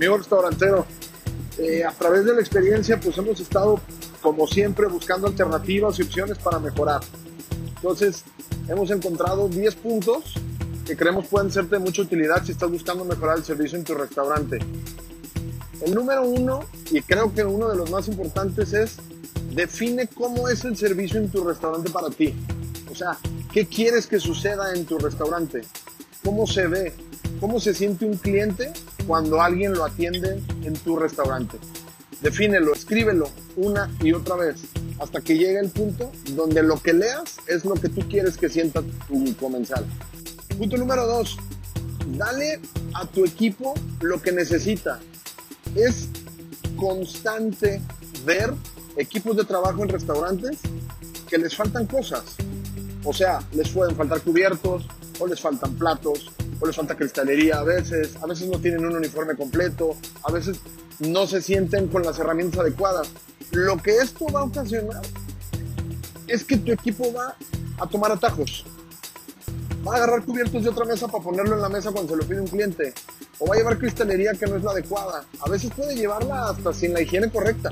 Amigo restaurantero, eh, a través de la experiencia pues hemos estado como siempre buscando alternativas y opciones para mejorar. Entonces hemos encontrado 10 puntos que creemos pueden ser de mucha utilidad si estás buscando mejorar el servicio en tu restaurante. El número uno, y creo que uno de los más importantes es define cómo es el servicio en tu restaurante para ti. O sea, ¿qué quieres que suceda en tu restaurante? ¿Cómo se ve? ¿Cómo se siente un cliente cuando alguien lo atiende en tu restaurante? Defínelo, escríbelo una y otra vez hasta que llegue el punto donde lo que leas es lo que tú quieres que sienta tu comensal. Punto número dos, dale a tu equipo lo que necesita. Es constante ver equipos de trabajo en restaurantes que les faltan cosas. O sea, les pueden faltar cubiertos, o les faltan platos, o les falta cristalería a veces, a veces no tienen un uniforme completo, a veces no se sienten con las herramientas adecuadas. Lo que esto va a ocasionar es que tu equipo va a tomar atajos. Va a agarrar cubiertos de otra mesa para ponerlo en la mesa cuando se lo pide un cliente. O va a llevar cristalería que no es la adecuada. A veces puede llevarla hasta sin la higiene correcta.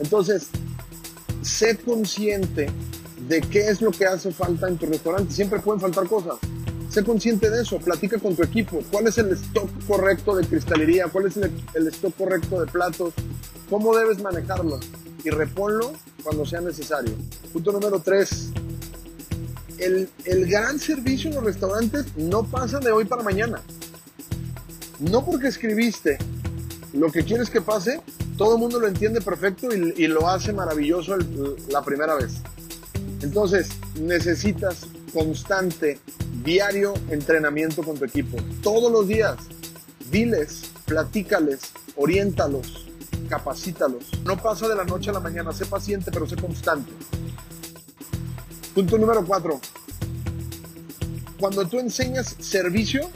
Entonces, sé consciente de qué es lo que hace falta en tu restaurante. Siempre pueden faltar cosas. Sé consciente de eso. Platica con tu equipo. ¿Cuál es el stock correcto de cristalería? ¿Cuál es el, stock correcto de platos? ¿Cómo debes manejarlo? Y reponlo cuando sea necesario. Punto número tres. El, el gran servicio en los restaurantes no pasa de hoy para mañana. No porque escribiste lo que quieres que pase, todo el mundo lo entiende perfecto y, lo hace maravilloso la primera vez. Entonces, necesitas constante, diario entrenamiento con tu equipo. Todos los días. Diles, platícales, oriéntalos, capacítalos. No pasa de la noche a la mañana. Sé paciente, pero sé constante. Punto número cuatro. Cuando tú enseñas servicio,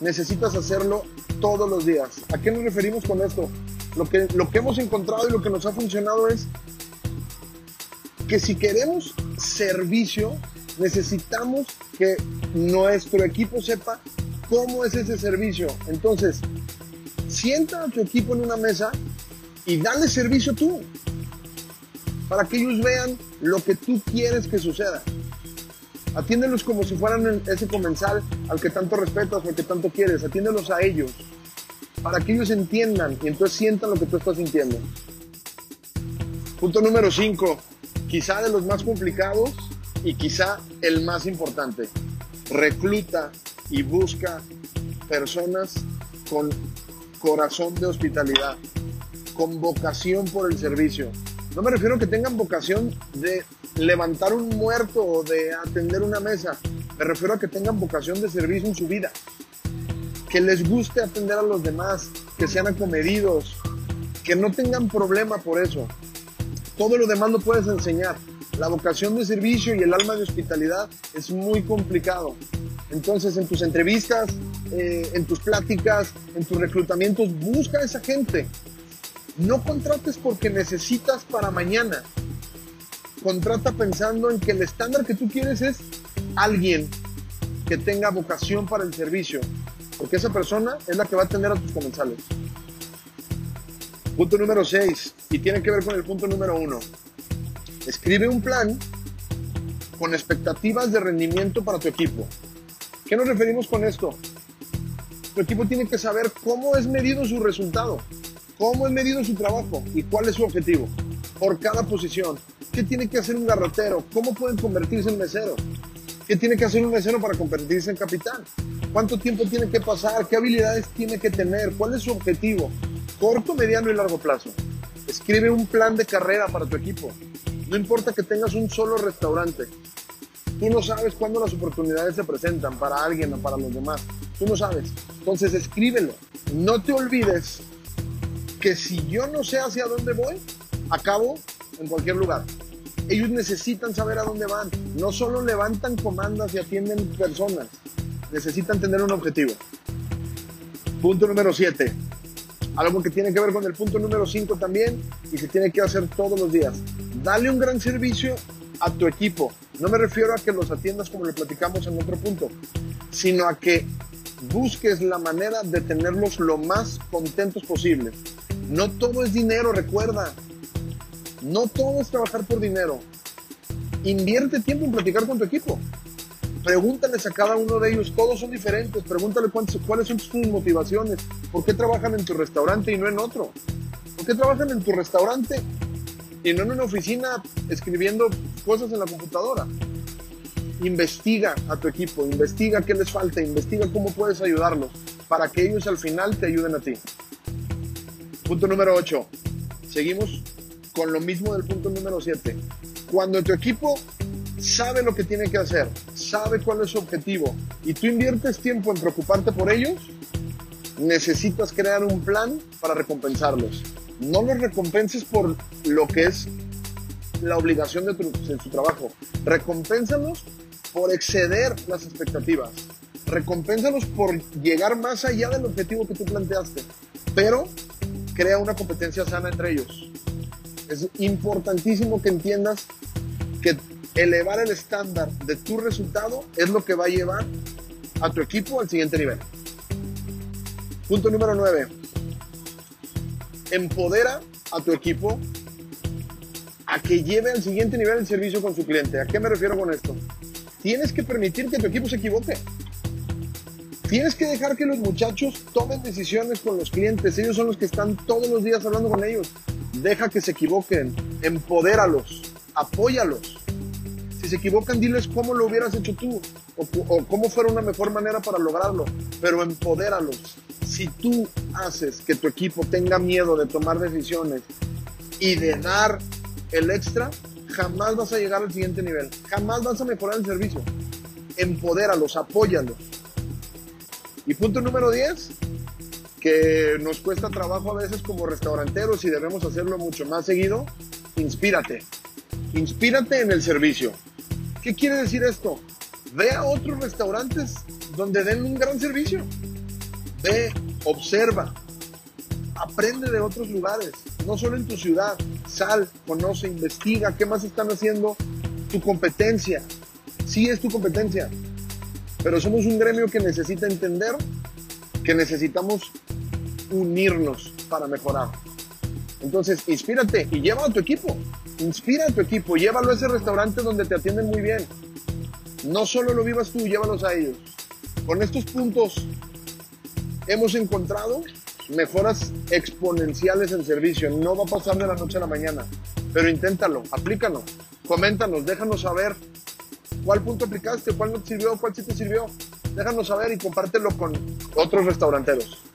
necesitas hacerlo todos los días. ¿A qué nos referimos con esto? Lo que, lo que hemos encontrado y lo que nos ha funcionado es que si queremos servicio, necesitamos que nuestro equipo sepa cómo es ese servicio. Entonces, sienta a tu equipo en una mesa y dale servicio tú, para que ellos vean lo que tú quieres que suceda. Atiéndelos como si fueran ese comensal al que tanto respetas o al que tanto quieres. Atiéndelos a ellos para que ellos entiendan y entonces sientan lo que tú estás sintiendo. Punto número 5, quizá de los más complicados y quizá el más importante. Recluta y busca personas con corazón de hospitalidad, con vocación por el servicio. No me refiero a que tengan vocación de levantar un muerto o de atender una mesa. Me refiero a que tengan vocación de servicio en su vida que les guste atender a los demás, que sean acomedidos, que no tengan problema por eso. Todo lo demás lo puedes enseñar. La vocación de servicio y el alma de hospitalidad es muy complicado. Entonces, en tus entrevistas, eh, en tus pláticas, en tus reclutamientos, busca a esa gente. No contrates porque necesitas para mañana. Contrata pensando en que el estándar que tú quieres es alguien que tenga vocación para el servicio, porque esa persona es la que va a atender a tus comensales. Punto número 6, y tiene que ver con el punto número 1. Escribe un plan con expectativas de rendimiento para tu equipo. ¿Qué nos referimos con esto? Tu equipo tiene que saber cómo es medido su resultado, cómo es medido su trabajo y cuál es su objetivo por cada posición. ¿Qué tiene que hacer un garrotero? ¿Cómo pueden convertirse en mesero? ¿Qué tiene que hacer un mesero para convertirse en capitán? ¿Cuánto tiempo tiene que pasar? ¿Qué habilidades tiene que tener? ¿Cuál es su objetivo? Corto, mediano y largo plazo. Escribe un plan de carrera para tu equipo. No importa que tengas un solo restaurante. Tú no sabes cuándo las oportunidades se presentan para alguien o para los demás. Tú no sabes. Entonces escríbelo. No te olvides que si yo no sé hacia dónde voy, acabo en cualquier lugar. Ellos necesitan saber a dónde van. No solo levantan comandas y atienden personas necesitan tener un objetivo. Punto número 7. Algo que tiene que ver con el punto número 5 también y se tiene que hacer todos los días. Dale un gran servicio a tu equipo. No me refiero a que los atiendas como lo platicamos en otro punto, sino a que busques la manera de tenerlos lo más contentos posible. No todo es dinero, recuerda. No todo es trabajar por dinero. Invierte tiempo en platicar con tu equipo. Pregúntales a cada uno de ellos, todos son diferentes. Pregúntale cuáles son sus motivaciones. ¿Por qué trabajan en tu restaurante y no en otro? ¿Por qué trabajan en tu restaurante y no en una oficina escribiendo cosas en la computadora? Investiga a tu equipo, investiga qué les falta, investiga cómo puedes ayudarlos para que ellos al final te ayuden a ti. Punto número 8. Seguimos con lo mismo del punto número 7. Cuando tu equipo sabe lo que tiene que hacer, sabe cuál es su objetivo y tú inviertes tiempo en preocuparte por ellos, necesitas crear un plan para recompensarlos. No los recompenses por lo que es la obligación de, su trabajo. Recompénsalos por exceder las expectativas. Recompénsalos por llegar más allá del objetivo que tú planteaste. Pero crea una competencia sana entre ellos. Es importantísimo que entiendas que elevar el estándar de tu resultado es lo que va a llevar a tu equipo al siguiente nivel. Punto número 9. Empodera a tu equipo a que lleve al siguiente nivel el servicio con su cliente. ¿A qué me refiero con esto? Tienes que permitir que tu equipo se equivoque. Tienes que dejar que los muchachos tomen decisiones con los clientes. Ellos son los que están todos los días hablando con ellos. Deja que se equivoquen. Empodéralos. Apóyalos. Si se equivocan, diles cómo lo hubieras hecho tú o, o cómo fuera una mejor manera para lograrlo. Pero empodéralos. Si tú haces que tu equipo tenga miedo de tomar decisiones y de dar el extra, jamás vas a llegar al siguiente nivel. Jamás vas a mejorar el servicio. Empodéralos, apóyalos y punto número 10, que nos cuesta trabajo a veces como restauranteros y debemos hacerlo mucho más seguido, inspírate. Inspírate en el servicio. ¿Qué quiere decir esto? Ve a otros restaurantes donde den un gran servicio. Ve, observa, aprende de otros lugares, no solo en tu ciudad. Sal, conoce, investiga qué más están haciendo tu competencia. Sí es tu competencia, pero somos un gremio que necesita entender que necesitamos unirnos para mejorar. Entonces, inspírate y lleva a tu equipo. Inspira a tu equipo, llévalo a ese restaurante donde te atienden muy bien. No solo lo vivas tú, llévalos a ellos. Con estos puntos hemos encontrado mejoras exponenciales en servicio. No va a pasar de la noche a la mañana, pero inténtalo, aplícalo, coméntanos, déjanos saber cuál punto aplicaste, cuál no te sirvió, cuál sí te sirvió. Déjanos saber y compártelo con otros restauranteros.